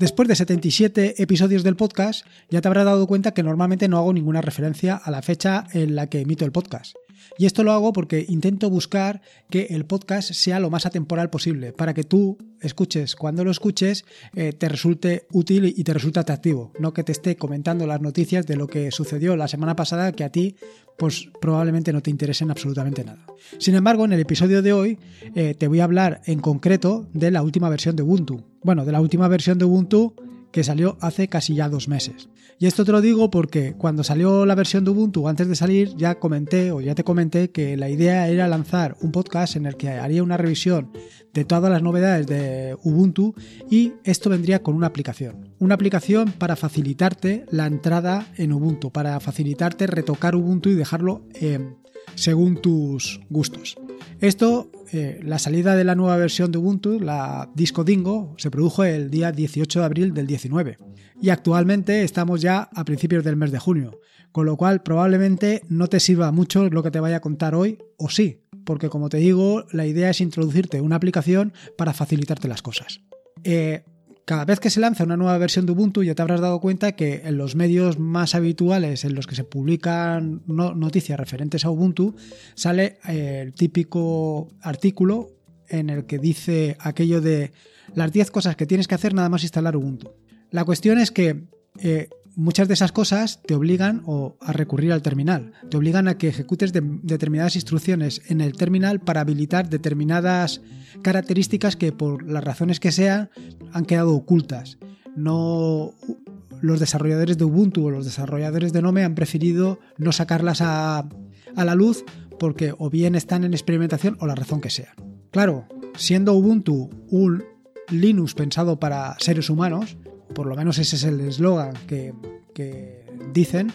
Después de 77 episodios del podcast, ya te habrás dado cuenta que normalmente no hago ninguna referencia a la fecha en la que emito el podcast. Y esto lo hago porque intento buscar que el podcast sea lo más atemporal posible, para que tú escuches cuando lo escuches eh, te resulte útil y te resulte atractivo, no que te esté comentando las noticias de lo que sucedió la semana pasada que a ti pues probablemente no te interesen absolutamente nada. Sin embargo, en el episodio de hoy eh, te voy a hablar en concreto de la última versión de Ubuntu. Bueno, de la última versión de Ubuntu que salió hace casi ya dos meses. Y esto te lo digo porque cuando salió la versión de Ubuntu, antes de salir, ya comenté o ya te comenté que la idea era lanzar un podcast en el que haría una revisión de todas las novedades de Ubuntu y esto vendría con una aplicación. Una aplicación para facilitarte la entrada en Ubuntu, para facilitarte retocar Ubuntu y dejarlo eh, según tus gustos. Esto, eh, la salida de la nueva versión de Ubuntu, la Disco Dingo, se produjo el día 18 de abril del 19 y actualmente estamos ya a principios del mes de junio, con lo cual probablemente no te sirva mucho lo que te vaya a contar hoy, o sí, porque como te digo, la idea es introducirte una aplicación para facilitarte las cosas. Eh, cada vez que se lanza una nueva versión de Ubuntu ya te habrás dado cuenta que en los medios más habituales en los que se publican noticias referentes a Ubuntu sale eh, el típico artículo en el que dice aquello de las 10 cosas que tienes que hacer nada más instalar Ubuntu. La cuestión es que eh, muchas de esas cosas te obligan a recurrir al terminal, te obligan a que ejecutes determinadas instrucciones en el terminal para habilitar determinadas características que por las razones que sean han quedado ocultas. No los desarrolladores de Ubuntu o los desarrolladores de Nome han preferido no sacarlas a, a la luz porque o bien están en experimentación o la razón que sea. Claro, siendo Ubuntu un Linux pensado para seres humanos, por lo menos ese es el eslogan que, dicen,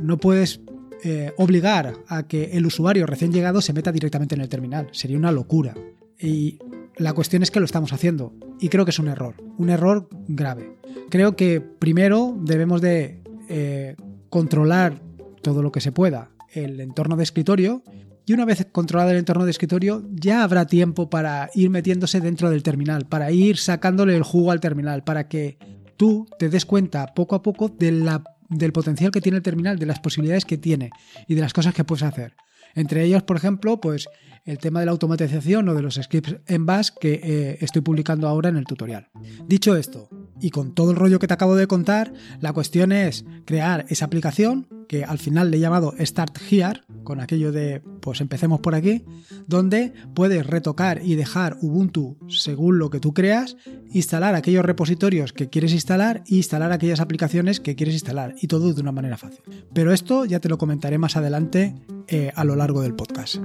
no puedes eh, obligar a que el usuario recién llegado se meta directamente en el terminal. Sería una locura. Y la cuestión es que lo estamos haciendo. Y creo que es un error. Un error grave. Creo que primero debemos de eh, controlar todo lo que se pueda el entorno de escritorio y una vez controlado el entorno de escritorio, ya habrá tiempo para ir metiéndose dentro del terminal, para ir sacándole el jugo al terminal, para que tú te des cuenta poco a poco del potencial que tiene el terminal, de las posibilidades que tiene y de las cosas que puedes hacer. Entre ellos, por ejemplo, pues el tema de la automatización o de los scripts en Bash que eh, estoy publicando ahora en el tutorial. Dicho esto, y con todo el rollo que te acabo de contar, la cuestión es crear esa aplicación que al final le he llamado Start Here, con aquello de pues empecemos por aquí, donde puedes retocar y dejar Ubuntu según lo que tú creas, instalar aquellos repositorios que quieres instalar e instalar aquellas aplicaciones que quieres instalar y todo de una manera fácil. Pero esto ya te lo comentaré más adelante eh, a lo largo del podcast.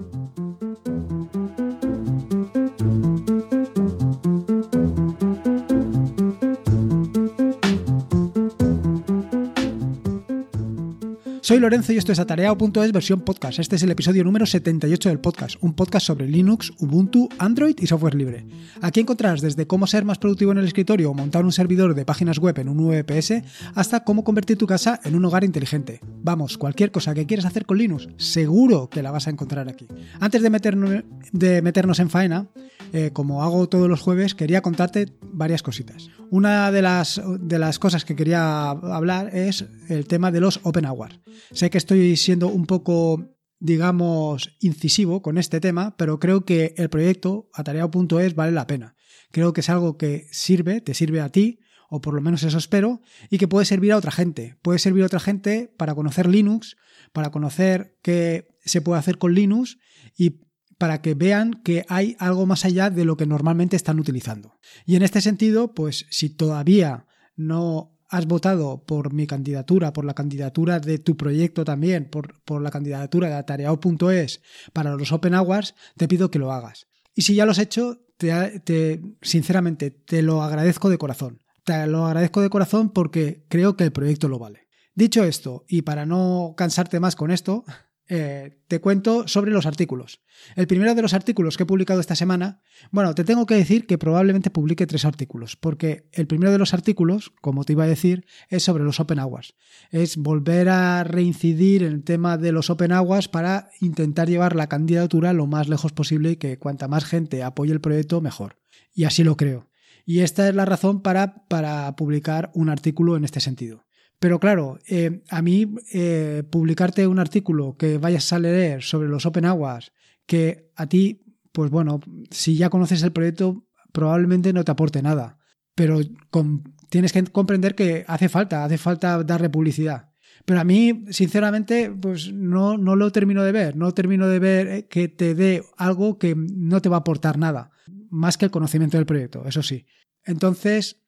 Soy Lorenzo y esto es Atareado.es versión podcast. Este es el episodio número 78 del podcast, un podcast sobre Linux, Ubuntu, Android y software libre. Aquí encontrarás desde cómo ser más productivo en el escritorio o montar un servidor de páginas web en un VPS hasta cómo convertir tu casa en un hogar inteligente. Vamos, cualquier cosa que quieras hacer con Linux, seguro que la vas a encontrar aquí. Antes de meternos, en faena, eh, como hago todos los jueves, quería contarte varias cositas. Una de las, de las cosas que quería hablar es el tema de los Open Hours. Sé que estoy siendo un poco digamos, incisivo con este tema, pero creo que el proyecto atareado.es vale la pena. Creo que es algo que sirve, te sirve a ti, o por lo menos eso espero, y que puede servir a otra gente. Puede servir a otra gente para conocer Linux, para conocer qué se puede hacer con Linux y para que vean que hay algo más allá de lo que normalmente están utilizando. Y en este sentido, pues si todavía no has votado por mi candidatura, por la candidatura de tu proyecto también, por, por la candidatura de atareado.es para los Open Hours, te pido que lo hagas. Y si ya lo has hecho, te, sinceramente, te lo agradezco de corazón. Te lo agradezco de corazón porque creo que el proyecto lo vale. Dicho esto, y para no cansarte más con esto, eh, te cuento sobre los artículos. El primero de los artículos que he publicado esta semana, bueno, te tengo que decir que probablemente publique tres artículos, porque el primero de los artículos, como te iba a decir, es sobre los Open Aguas. Es volver a reincidir en el tema de los Open Aguas para intentar llevar la candidatura lo más lejos posible y que cuanta más gente apoye el proyecto, mejor. Y así lo creo. Y esta es la razón para, para publicar un artículo en este sentido. Pero claro, eh, a mí eh, publicarte un artículo que vayas a leer sobre los Open Aguas, que a ti, pues bueno, si ya conoces el proyecto, probablemente no te aporte nada. Pero tienes que comprender que hace falta, hace falta darle publicidad. Pero a mí, sinceramente, pues no, no lo termino de ver. No termino de ver eh, que te dé algo que no te va a aportar nada, más que el conocimiento del proyecto, eso sí. Entonces,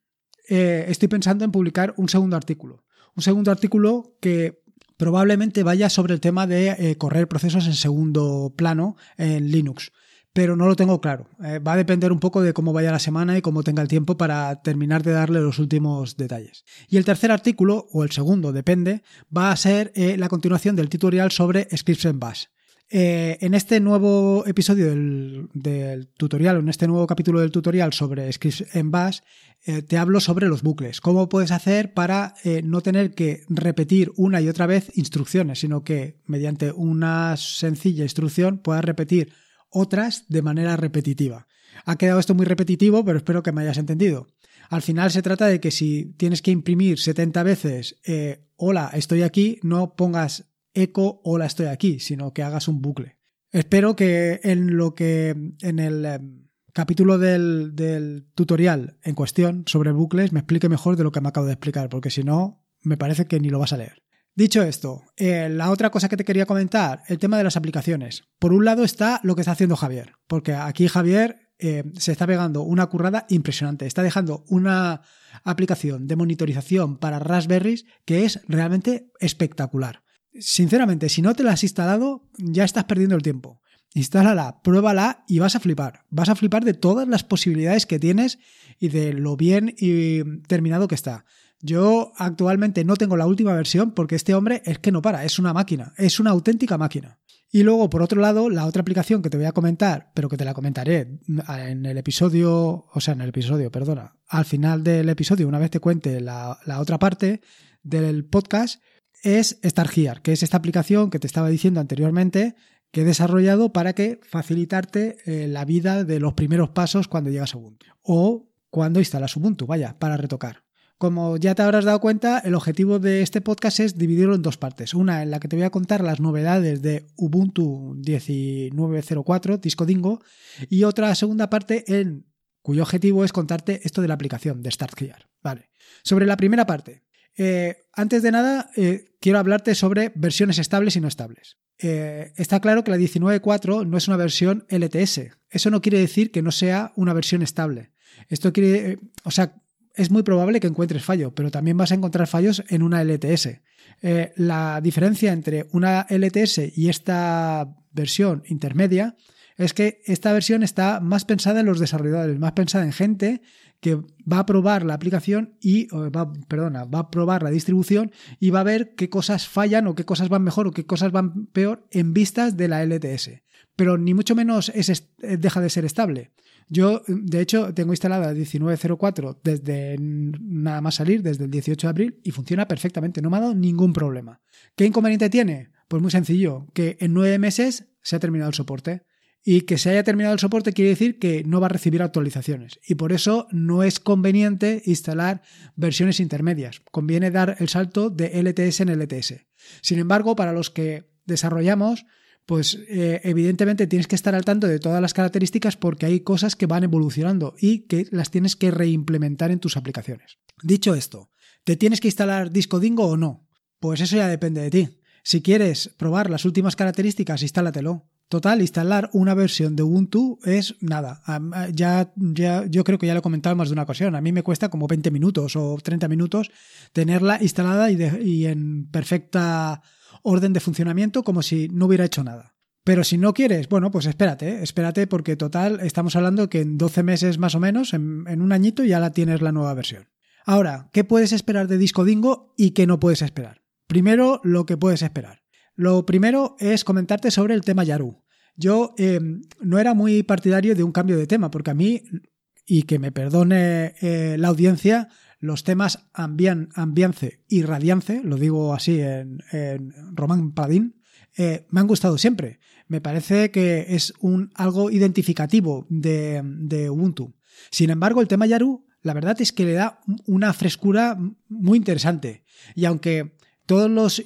estoy pensando en publicar un segundo artículo un segundo artículo que probablemente vaya sobre el tema de eh, correr procesos en segundo plano en Linux. Pero no lo tengo claro. Eh, va a depender un poco de cómo vaya la semana y cómo tenga el tiempo para terminar de darle los últimos detalles. Y el tercer artículo, o el segundo, depende, va a ser eh, la continuación del tutorial sobre scripts en Bash. Eh, en este nuevo episodio del, tutorial, en este nuevo capítulo del tutorial sobre scripts en Bash, eh, te hablo sobre los bucles. Cómo puedes hacer para eh, no tener que repetir una y otra vez instrucciones, sino que mediante una sencilla instrucción puedas repetir otras de manera repetitiva. Ha quedado esto muy repetitivo, pero espero que me hayas entendido. Al final se trata de que si tienes que imprimir 70 veces hola, estoy aquí, no pongas eco hola estoy aquí, sino que hagas un bucle. Espero que en lo que en el em, capítulo del, tutorial en cuestión sobre bucles me explique mejor de lo que me acabo de explicar, porque si no, me parece que ni lo vas a leer. Dicho esto, eh, la otra cosa que te quería comentar, el tema de las aplicaciones. Por un lado está lo que está haciendo Javier, porque aquí Javier eh, se está pegando una currada impresionante. Está dejando una aplicación de monitorización para Raspberries que es realmente espectacular. Sinceramente, si no te la has instalado, ya estás perdiendo el tiempo. Instálala, pruébala y vas a flipar. Vas a flipar de todas las posibilidades que tienes y de lo bien y terminado que está. Yo actualmente no tengo la última versión porque este hombre es que no para, es una máquina, es una auténtica máquina. Y luego, por otro lado, la otra aplicación que te voy a comentar, pero que te la comentaré en el episodio, o sea, en el episodio, perdona, al final del episodio, una vez te cuente la, la otra parte del podcast, es StarGear, que es esta aplicación que te estaba diciendo anteriormente que he desarrollado para que facilitarte eh, la vida de los primeros pasos cuando llegas a Ubuntu o cuando instalas Ubuntu, vaya, para retocar. Como ya te habrás dado cuenta, el objetivo de este podcast es dividirlo en dos partes. Una en la que te voy a contar las novedades de Ubuntu 19.04, Disco Dingo, y otra segunda parte en cuyo objetivo es contarte esto de la aplicación de StartGear. Vale. Sobre la primera parte, eh, antes de nada, eh, quiero hablarte sobre versiones estables y no estables. Eh, está claro que la 19.4 no es una versión LTS. Eso no quiere decir que no sea una versión estable. Esto quiere, o sea, es muy probable que encuentres fallo, pero también vas a encontrar fallos en una LTS. la diferencia entre una LTS y esta versión intermedia es que esta versión está más pensada en los desarrolladores, más pensada en gente que va a probar la aplicación y, va, perdona, va a probar la distribución y va a ver qué cosas fallan o qué cosas van mejor o qué cosas van peor en vistas de la LTS. Pero ni mucho menos es, deja de ser estable. Yo, de hecho, tengo instalada 1904 desde nada más salir, desde el 18 de abril, y funciona perfectamente, no me ha dado ningún problema. ¿Qué inconveniente tiene? Pues muy sencillo, que en nueve meses se ha terminado el soporte. Y que se haya terminado el soporte quiere decir que no va a recibir actualizaciones. Y por eso no es conveniente instalar versiones intermedias. Conviene dar el salto de LTS en LTS. Sin embargo, para los que desarrollamos, pues eh, evidentemente tienes que estar al tanto de todas las características porque hay cosas que van evolucionando y que las tienes que reimplementar en tus aplicaciones. Dicho esto, ¿te tienes que instalar Disco Dingo o no? Pues eso ya depende de ti. Si quieres probar las últimas características, instálatelo. Total, instalar una versión de Ubuntu es nada. Ya, ya, yo creo que ya lo he comentado más de una ocasión. A mí me cuesta como 20 minutos o 30 minutos tenerla instalada y, y en perfecta orden de funcionamiento como si no hubiera hecho nada. Pero si no quieres, bueno, pues espérate, ¿eh? espérate porque total, estamos hablando que en 12 meses más o menos, en, en un añito, ya la tienes la nueva versión. Ahora, ¿qué puedes esperar de Disco Dingo y qué no puedes esperar? Primero, lo que puedes esperar. Lo primero es comentarte sobre el tema Yaru. Yo eh, no era muy partidario de un cambio de tema, porque a mí, y que me perdone eh, la audiencia, los temas ambian, ambiance y radiance, lo digo así en, Román Padín, eh, me han gustado siempre. Me parece que es un, algo identificativo de, de Ubuntu. Sin embargo, el tema Yaru la verdad es que le da una frescura muy interesante. Y aunque todos los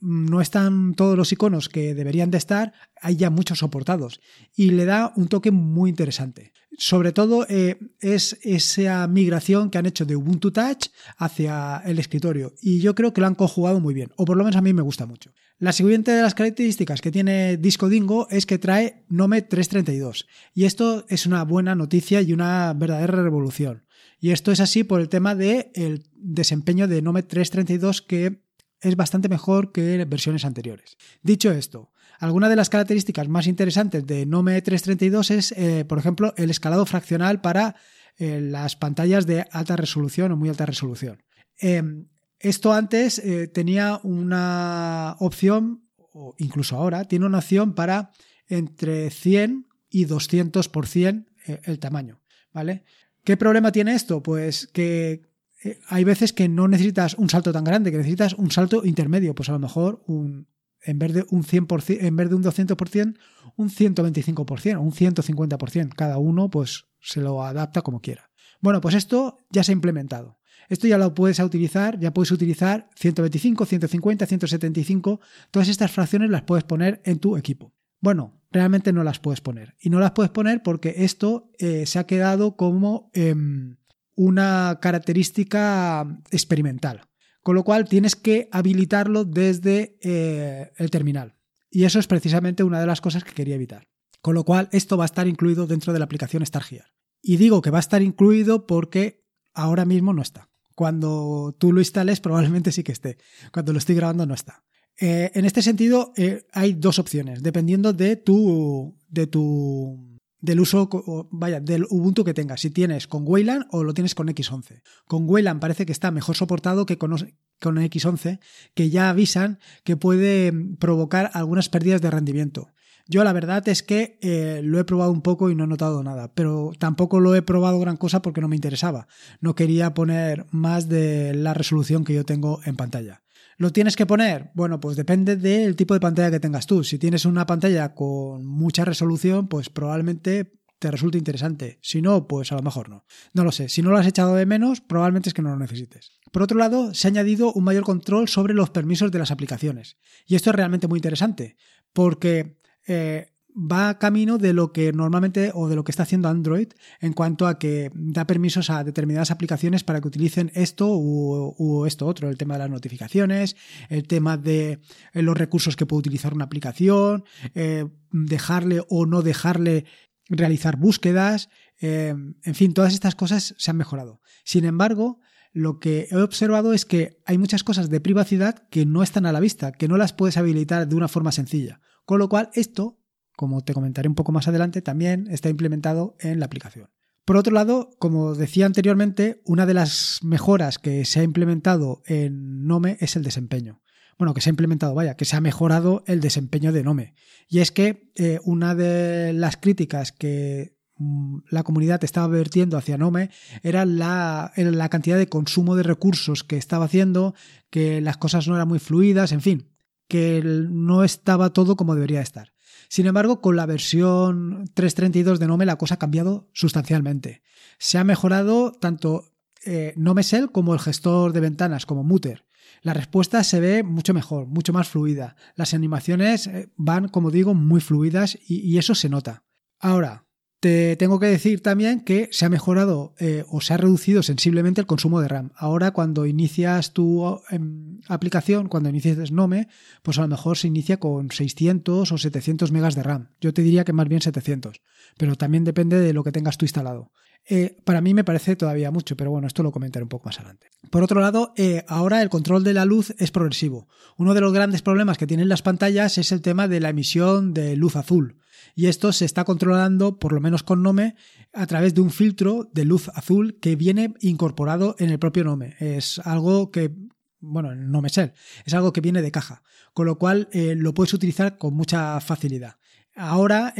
no están todos los iconos que deberían de estar, hay ya muchos soportados y le da un toque muy interesante. Sobre todo eh, es esa migración que han hecho de Ubuntu Touch hacia el escritorio y yo creo que lo han conjugado muy bien, o por lo menos a mí me gusta mucho. La siguiente de las características que tiene Disco Dingo es que trae Nome 332 y esto es una buena noticia y una verdadera revolución. Y esto es así por el tema del desempeño de Nome 332 que es bastante mejor que versiones anteriores. Dicho esto, alguna de las características más interesantes de Nome 332 es, eh, por ejemplo, el escalado fraccional para eh, las pantallas de alta resolución o muy alta resolución. Em, esto antes eh, tenía una opción, o incluso ahora, tiene una opción para entre 100 y 200% el tamaño, ¿vale? ¿Qué problema tiene esto? Pues que eh, hay veces que no necesitas un salto tan grande, que necesitas un salto intermedio, pues a lo mejor un, en vez de un 100%, en vez de un 200%, un 125% o un 150%. Cada uno pues se lo adapta como quiera. Bueno, pues esto ya se ha implementado. Esto ya lo puedes utilizar, ya puedes utilizar 125, 150, 175, todas estas fracciones las puedes poner en tu equipo. Bueno, realmente no las puedes poner. Y no las puedes poner porque esto eh, se ha quedado como... Em, una característica experimental, con lo cual tienes que habilitarlo desde eh, el terminal. Y eso es precisamente una de las cosas que quería evitar. Con lo cual, esto va a estar incluido dentro de la aplicación StarGear. Y digo que va a estar incluido porque ahora mismo no está. Cuando tú lo instales, probablemente sí que esté. Cuando lo estoy grabando, no está. Eh, en este sentido, eh, hay dos opciones, dependiendo de tu, de tu del uso, vaya, del Ubuntu que tengas, si tienes con Wayland o lo tienes con X11. Con Wayland parece que está mejor soportado que con, con X11, que ya avisan que puede provocar algunas pérdidas de rendimiento. Yo la verdad es que eh, lo he probado un poco y no he notado nada, pero tampoco lo he probado gran cosa porque no me interesaba. No quería poner más de la resolución que yo tengo en pantalla. ¿Lo tienes que poner? Bueno, pues depende del tipo de pantalla que tengas tú. Si tienes una pantalla con mucha resolución, pues probablemente te resulte interesante. Si no, pues a lo mejor no. No lo sé. Si no lo has echado de menos, probablemente es que no lo necesites. Por otro lado, se ha añadido un mayor control sobre los permisos de las aplicaciones. Y esto es realmente muy interesante, porque eh, va camino de lo que normalmente o de lo que está haciendo Android en cuanto a que da permisos a determinadas aplicaciones para que utilicen esto u, esto otro, el tema de las notificaciones, el tema de eh, los recursos que puede utilizar una aplicación, eh, dejarle o no dejarle realizar búsquedas, eh, en fin, todas estas cosas se han mejorado. Sin embargo, lo que he observado es que hay muchas cosas de privacidad que no están a la vista, que no las puedes habilitar de una forma sencilla. Con lo cual, esto como te comentaré un poco más adelante, también está implementado en la aplicación. Por otro lado, como decía anteriormente, una de las mejoras que se ha implementado en Nome es el desempeño. Bueno, que se ha implementado, vaya, que se ha mejorado el desempeño de Nome. Y es que eh, una de las críticas que mm, la comunidad estaba vertiendo hacia Nome era la, la cantidad de consumo de recursos que estaba haciendo, que las cosas no eran muy fluidas, en fin, que no estaba todo como debería estar. Sin embargo, con la versión 3.32 de Nome la cosa ha cambiado sustancialmente. Se ha mejorado tanto eh, NomeSell como el gestor de ventanas, como Mutter. La respuesta se ve mucho mejor, mucho más fluida. Las animaciones eh, van, como digo, muy fluidas y eso se nota. Ahora, te tengo que decir también que se ha mejorado eh, o se ha reducido sensiblemente el consumo de RAM. Ahora cuando inicias tu em, aplicación, cuando inicias Nome, pues a lo mejor se inicia con 600 o 700 megas de RAM. Yo te diría que más bien 700, pero también depende de lo que tengas tú instalado. Eh, para mí me parece todavía mucho, pero bueno, esto lo comentaré un poco más adelante. Por otro lado, eh, ahora el control de la luz es progresivo. Uno de los grandes problemas que tienen las pantallas es el tema de la emisión de luz azul y esto se está controlando, por lo menos con Nome, a través de un filtro de luz azul que viene incorporado en el propio Nome. Es algo que, bueno, en Nome Shell, es algo que viene de caja, con lo cual eh, lo puedes utilizar con mucha facilidad. Ahora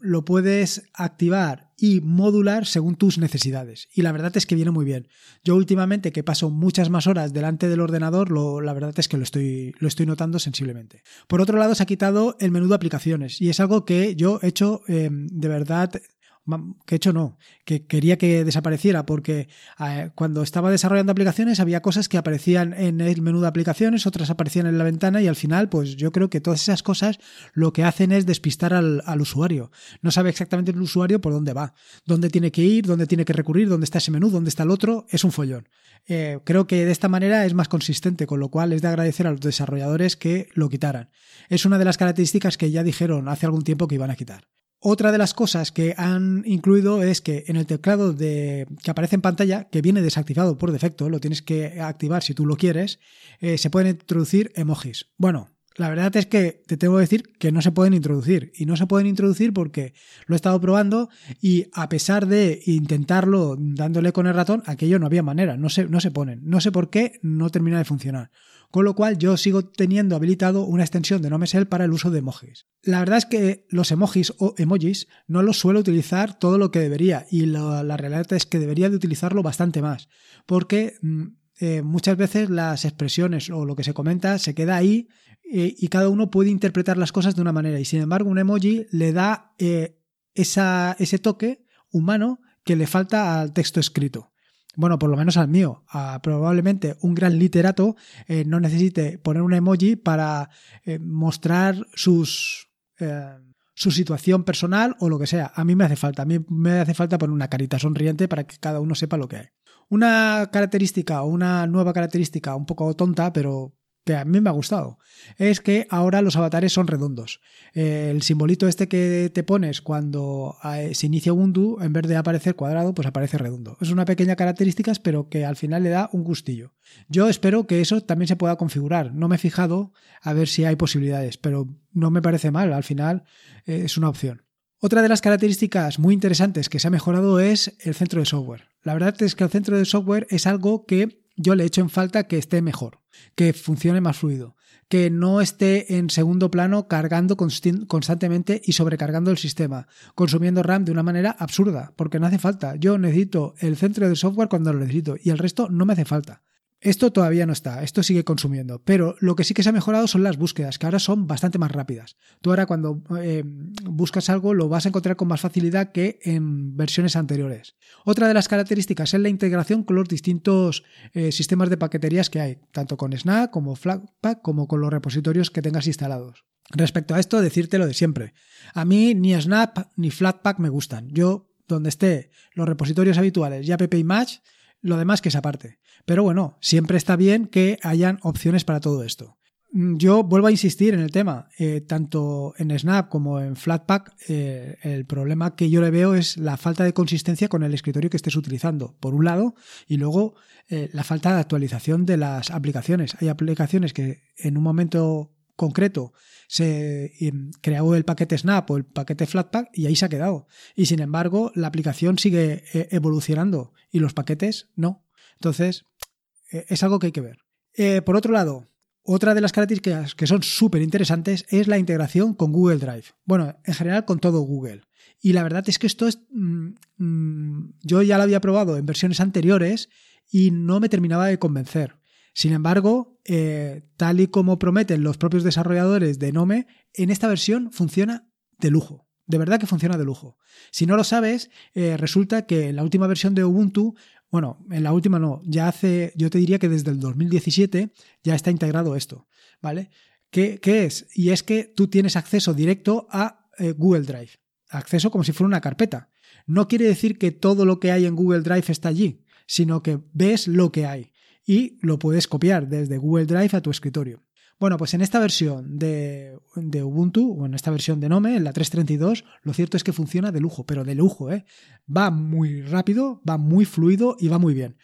lo puedes activar y modular según tus necesidades. Y la verdad es que viene muy bien. Yo últimamente que paso muchas más horas delante del ordenador, la verdad es que lo estoy, lo estoy notando sensiblemente. Por otro lado, se ha quitado el menú de aplicaciones y es algo que yo he hecho em, de verdad que hecho no, que quería que desapareciera porque eh, cuando estaba desarrollando aplicaciones había cosas que aparecían en el menú de aplicaciones, otras aparecían en la ventana y al final pues yo creo que todas esas cosas lo que hacen es despistar al, usuario. No sabe exactamente el usuario por dónde va, dónde tiene que ir, dónde tiene que recurrir, dónde está ese menú, dónde está el otro, es un follón. Eh, creo que de esta manera es más consistente, con lo cual es de agradecer a los desarrolladores que lo quitaran. Es una de las características que ya dijeron hace algún tiempo que iban a quitar. Otra de las cosas que han incluido es que en el teclado que aparece en pantalla, que viene desactivado por defecto, lo tienes que activar si tú lo quieres, eh, se pueden introducir emojis. Bueno, la verdad es que te tengo que decir que no se pueden introducir. Y no se pueden introducir porque lo he estado probando y a pesar de intentarlo dándole con el ratón, aquello no había manera, no se, no se ponen. No sé por qué no termina de funcionar con lo cual yo sigo teniendo habilitado una extensión de NoMesel para el uso de emojis. La verdad es que los emojis o emojis no los suelo utilizar todo lo que debería y la, realidad es que debería de utilizarlo bastante más porque mm, eh, muchas veces las expresiones o lo que se comenta se queda ahí eh, y cada uno puede interpretar las cosas de una manera y sin embargo un emoji le da eh, ese toque humano que le falta al texto escrito bueno, por lo menos al mío, probablemente un gran literato eh, no necesite poner un emoji para eh, mostrar sus, eh, su situación personal o lo que sea. A mí me hace falta, a mí me hace falta poner una carita sonriente para que cada uno sepa lo que hay. Una característica o una nueva característica un poco tonta, pero que a mí me ha gustado, es que ahora los avatares son redondos. El simbolito este que te pones cuando eh, se inicia Ubuntu, en vez de aparecer cuadrado, pues aparece redondo. Es una pequeña característica, pero que al final le da un gustillo. Yo espero que eso también se pueda configurar. No me he fijado a ver si hay posibilidades, pero no me parece mal. Al final eh, es una opción. Otra de las características muy interesantes que se ha mejorado es el centro de software. La verdad es que el centro de software es algo que yo le echo en falta que esté mejor que funcione más fluido, que no esté en segundo plano cargando constantemente y sobrecargando el sistema, consumiendo RAM de una manera absurda, porque no hace falta. Yo necesito el centro de software cuando lo necesito y el resto no me hace falta. Esto todavía no está, esto sigue consumiendo, pero lo que sí que se ha mejorado son las búsquedas, que ahora son bastante más rápidas. Tú ahora cuando eh, buscas algo lo vas a encontrar con más facilidad que en versiones anteriores. Otra de las características es la integración con los distintos eh, sistemas de paqueterías que hay, tanto con Snap como Flatpak como con los repositorios que tengas instalados. Respecto a esto, decirte lo de siempre. A mí ni Snap ni Flatpak me gustan. Yo, donde esté los repositorios habituales y app Match, lo demás que es aparte. Pero bueno, siempre está bien que hayan opciones para todo esto. Mm, yo vuelvo a insistir en el tema, eh, tanto en Snap como en Flatpak, eh, el problema que yo le veo es la falta de consistencia con el escritorio que estés utilizando, por un lado, y luego eh, la falta de actualización de las aplicaciones. Hay aplicaciones que en un momento concreto se creó el paquete Snap o el paquete Flatpak y ahí se ha quedado. Y sin embargo, la aplicación sigue evolucionando y los paquetes no. Entonces, eh, es algo que hay que ver. Eh, por otro lado, otra de las características que son súper interesantes es la integración con Google Drive. Bueno, en general con todo Google. Y la verdad es que esto es... Mm, mm, yo ya lo había probado en versiones anteriores y no me terminaba de convencer. Sin embargo, eh, tal y como prometen los propios desarrolladores de Nome, en esta versión funciona de lujo. De verdad que funciona de lujo. Si no lo sabes, resulta que la última versión de Ubuntu bueno, en la última no, ya hace, yo te diría que desde el 2017 ya está integrado esto, ¿vale? ¿Qué, es? Y es que tú tienes acceso directo a eh, Google Drive, acceso como si fuera una carpeta. No quiere decir que todo lo que hay en Google Drive está allí, sino que ves lo que hay y lo puedes copiar desde Google Drive a tu escritorio. Bueno, pues en esta versión de, Ubuntu, o en esta versión de Nome, en la 332, lo cierto es que funciona de lujo, pero de lujo, ¿eh? Va muy rápido, va muy fluido y va muy bien.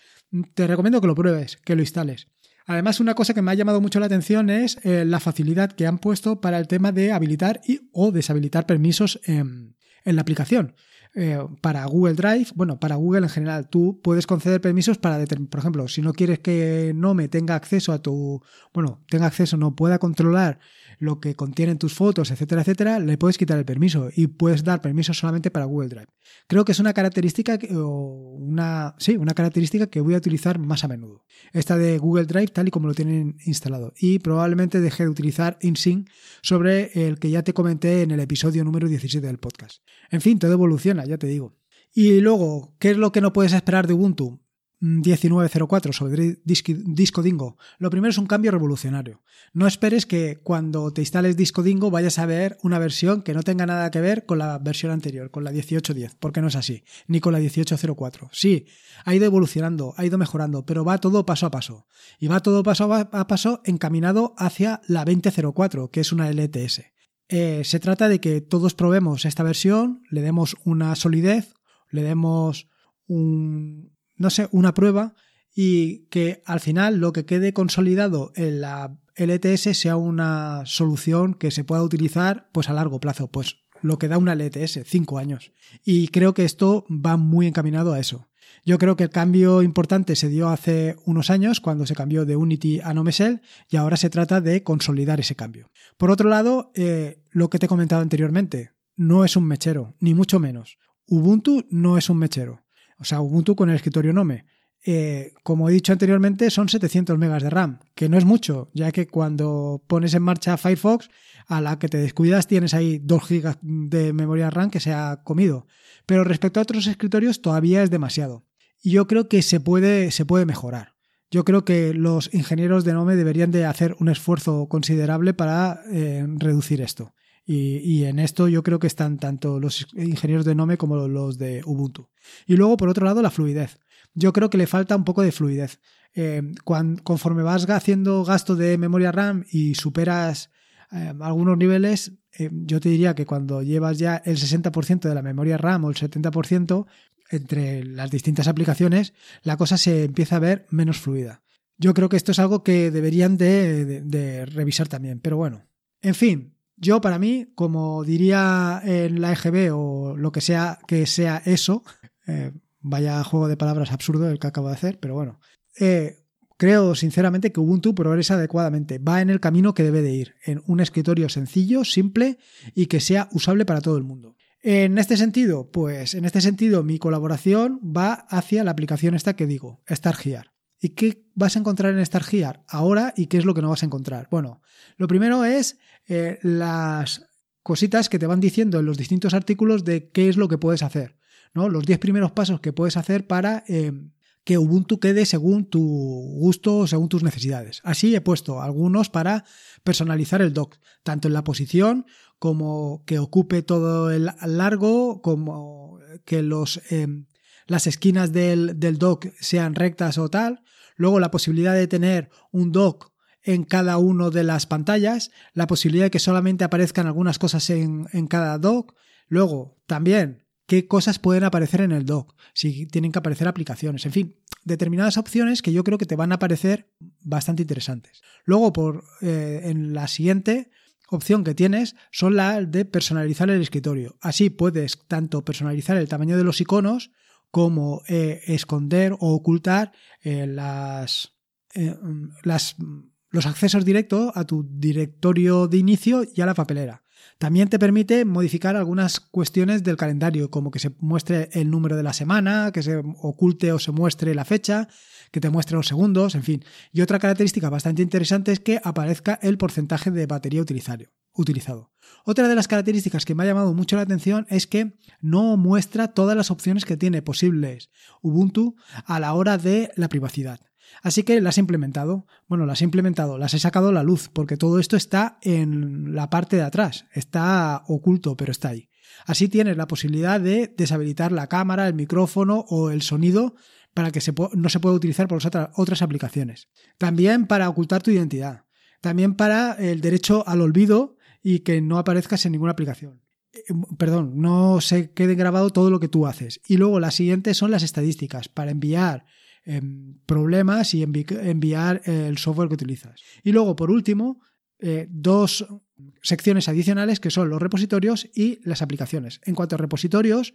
Te recomiendo que lo pruebes, que lo instales. Además, una cosa que me ha llamado mucho la atención es eh, la facilidad que han puesto para el tema de habilitar y o deshabilitar permisos en la aplicación. Eh, para Google Drive, bueno, para Google en general, tú puedes conceder permisos para, por ejemplo, si no quieres que no me tenga acceso a tu, bueno, tenga acceso, no pueda controlar lo que contienen tus fotos, etcétera, etcétera, le puedes quitar el permiso y puedes dar permiso solamente para Google Drive. Creo que es una característica o una, sí, una característica que voy a utilizar más a menudo. Esta de Google Drive tal y como lo tienen instalado y probablemente deje de utilizar InSync sobre el que ya te comenté en el episodio número 17 del podcast. En fin, todo evoluciona ya te digo. Y luego, ¿qué es lo que no puedes esperar de Ubuntu? 1904 sobre Disco Dingo. Lo primero es un cambio revolucionario. No esperes que cuando te instales Disco Dingo vayas a ver una versión que no tenga nada que ver con la versión anterior, con la 1810, porque no es así, ni con la 1804. Sí, ha ido evolucionando, ha ido mejorando, pero va todo paso a paso. Y va todo paso a paso encaminado hacia la 2004, que es una LTS. Eh, se trata de que todos probemos esta versión, le demos una solidez, le demos un, no sé, una prueba y que al final lo que quede consolidado en la LTS sea una solución que se pueda utilizar pues a largo plazo, pues lo que da una LTS, cinco años. Y creo que esto va muy encaminado a eso. Yo creo que el cambio importante se dio hace unos años cuando se cambió de Unity a Nomesel y ahora se trata de consolidar ese cambio. Por otro lado, eh, lo que te he comentado anteriormente, no es un mechero, ni mucho menos. Ubuntu no es un mechero. O sea, Ubuntu con el escritorio Nome. Eh, como he dicho anteriormente, son 700 megas de RAM, que no es mucho, ya que cuando pones en marcha Firefox, a la que te descuidas tienes ahí 2 gigas de memoria RAM que se ha comido. Pero respecto a otros escritorios todavía es demasiado. Y yo creo que se puede, se puede mejorar. Yo creo que los ingenieros de Nome deberían de hacer un esfuerzo considerable para eh, reducir esto. Y, en esto yo creo que están tanto los ingenieros de Nome como los de Ubuntu. Y luego, por otro lado, la fluidez. Yo creo que le falta un poco de fluidez. Eh, conforme vas haciendo gasto de memoria RAM y superas eh, algunos niveles, eh, yo te diría que cuando llevas ya el 60% de la memoria RAM o el 70% entre las distintas aplicaciones, la cosa se empieza a ver menos fluida. Yo creo que esto es algo que deberían de revisar también. Pero bueno, en fin, yo, para mí, como diría en la EGB o lo que sea que sea eso, eh, vaya juego de palabras absurdo el que acabo de hacer, pero bueno, eh, creo sinceramente que Ubuntu progresa adecuadamente, va en el camino que debe de ir, en un escritorio sencillo, simple y que sea usable para todo el mundo. En este sentido, pues en este sentido mi colaboración va hacia la aplicación esta que digo, StarGear. ¿Y qué vas a encontrar en StarGear ahora y qué es lo que no vas a encontrar? Bueno, lo primero es eh, las cositas que te van diciendo en los distintos artículos de qué es lo que puedes hacer. ¿no? Los 10 primeros pasos que puedes hacer para eh, que Ubuntu quede según tu gusto o según tus necesidades. Así he puesto algunos para personalizar el dock, tanto en la posición como que ocupe todo el largo, como que los... Eh, las esquinas del, del dock sean rectas o tal. Luego la posibilidad de tener un dock en cada una de las pantallas, la posibilidad de que solamente aparezcan algunas cosas en, en, cada dock. Luego, también, qué cosas pueden aparecer en el dock, si tienen que aparecer aplicaciones, en fin, determinadas opciones que yo creo que te van a parecer bastante interesantes. Luego, por eh, en la siguiente opción que tienes son la de personalizar el escritorio. Así puedes tanto personalizar el tamaño de los iconos como eh, esconder o ocultar eh, las, eh, las, los accesos directos a tu directorio de inicio y a la papelera. También te permite modificar algunas cuestiones del calendario, como que se muestre el número de la semana, que se oculte o se muestre la fecha, que te muestre los segundos, en fin. Y otra característica bastante interesante es que aparezca el porcentaje de batería utilizado. Otra de las características que me ha llamado mucho la atención es que no muestra todas las opciones que tiene posibles Ubuntu a la hora de la privacidad. Así que las he implementado. Bueno, las he implementado, las he sacado a la luz, porque todo esto está en la parte de atrás. Está oculto, pero está ahí. Así tienes la posibilidad de deshabilitar la cámara, el micrófono o el sonido para que no se pueda utilizar por otras aplicaciones. También para ocultar tu identidad. También para el derecho al olvido y que no aparezcas en ninguna aplicación. Eh, perdón, no se quede grabado todo lo que tú haces. Y luego las siguientes son las estadísticas para enviar em, problemas y enviar el software que utilizas. Y luego, por último, eh, dos secciones adicionales que son los repositorios y las aplicaciones. En cuanto a repositorios,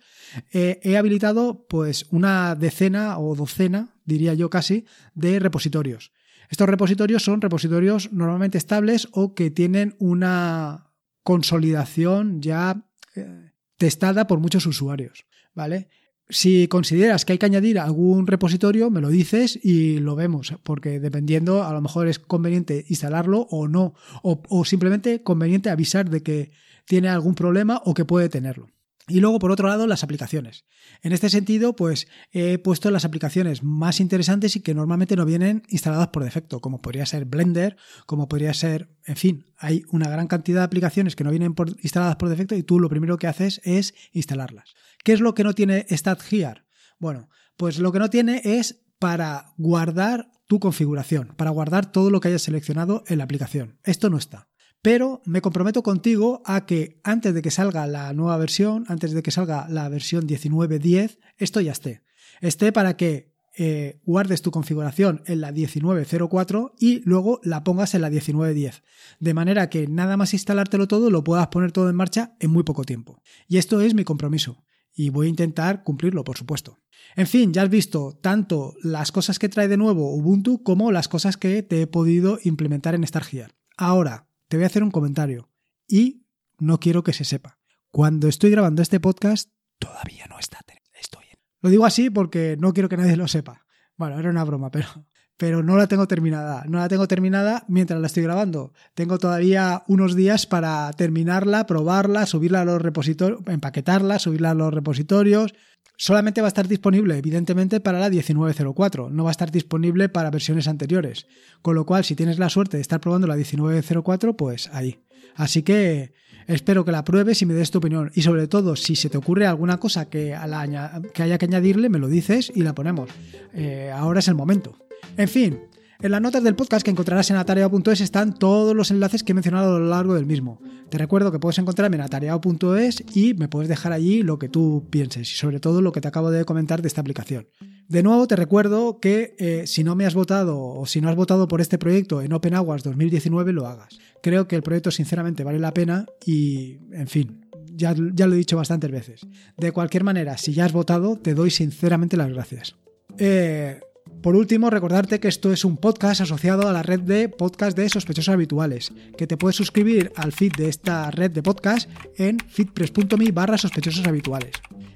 eh, he habilitado pues una decena o docena, diría yo casi, de repositorios. Estos repositorios son repositorios normalmente estables o que tienen una consolidación ya eh, testada por muchos usuarios, ¿vale? Si consideras que hay que añadir algún repositorio, me lo dices y lo vemos, porque dependiendo, a lo mejor es conveniente instalarlo o no, o, simplemente conveniente avisar de que tiene algún problema o que puede tenerlo. Y luego, por otro lado, las aplicaciones. En este sentido, pues he puesto las aplicaciones más interesantes y que normalmente no vienen instaladas por defecto, como podría ser Blender, como podría ser, en fin, hay una gran cantidad de aplicaciones que no vienen instaladas por defecto y tú lo primero que haces es instalarlas. ¿Qué es lo que no tiene StatGear? Bueno, pues lo que no tiene es para guardar tu configuración, para guardar todo lo que hayas seleccionado en la aplicación. Esto no está pero me comprometo contigo a que antes de que salga la nueva versión, antes de que salga la versión 19.10, esto ya esté. Esté para que eh, guardes tu configuración en la 19.04 y luego la pongas en la 19.10. De manera que nada más instalártelo todo lo puedas poner todo en marcha en muy poco tiempo. Y esto es mi compromiso. Y voy a intentar cumplirlo, por supuesto. En fin, ya has visto tanto las cosas que trae de nuevo Ubuntu como las cosas que te he podido implementar en StarGear. Ahora, te voy a hacer un comentario y no quiero que se sepa. Cuando estoy grabando este podcast, todavía no está. Estoy. Lo digo así porque no quiero que nadie lo sepa. Bueno, era una broma, pero, pero no la tengo terminada. No la tengo terminada mientras la estoy grabando. Tengo todavía unos días para terminarla, probarla, subirla a los repositorios, empaquetarla, subirla a los repositorios. Solamente va a estar disponible, evidentemente, para la 1904, no va a estar disponible para versiones anteriores. Con lo cual, si tienes la suerte de estar probando la 1904, pues ahí. Así que espero que la pruebes y me des tu opinión. Y sobre todo, si se te ocurre alguna cosa que, haya que añadirle, me lo dices y la ponemos. Eh, ahora es el momento. En fin, en las notas del podcast que encontrarás en atareado.es están todos los enlaces que he mencionado a lo largo del mismo. Te recuerdo que puedes encontrarme en atareado.es y me puedes dejar allí lo que tú pienses y sobre todo lo que te acabo de comentar de esta aplicación. De nuevo te recuerdo que eh, si no me has votado o si no has votado por este proyecto en Open Aguas 2019 lo hagas. Creo que el proyecto sinceramente vale la pena y, en fin, ya, ya lo he dicho bastantes veces. De cualquier manera, si ya has votado, te doy sinceramente las gracias. Eh, por último, recordarte que esto es un podcast asociado a la red de podcast de sospechosos habituales, que te puedes suscribir al feed de esta red de podcast en feedpress.me barra sospechosos habituales.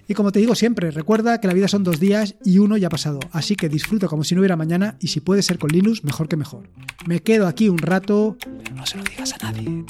Y como te digo siempre, recuerda que la vida son dos días y uno ya ha pasado, así que disfruta como si no hubiera mañana y si puede ser con Linux, mejor que mejor. Me quedo aquí un rato, pero no se lo digas a nadie.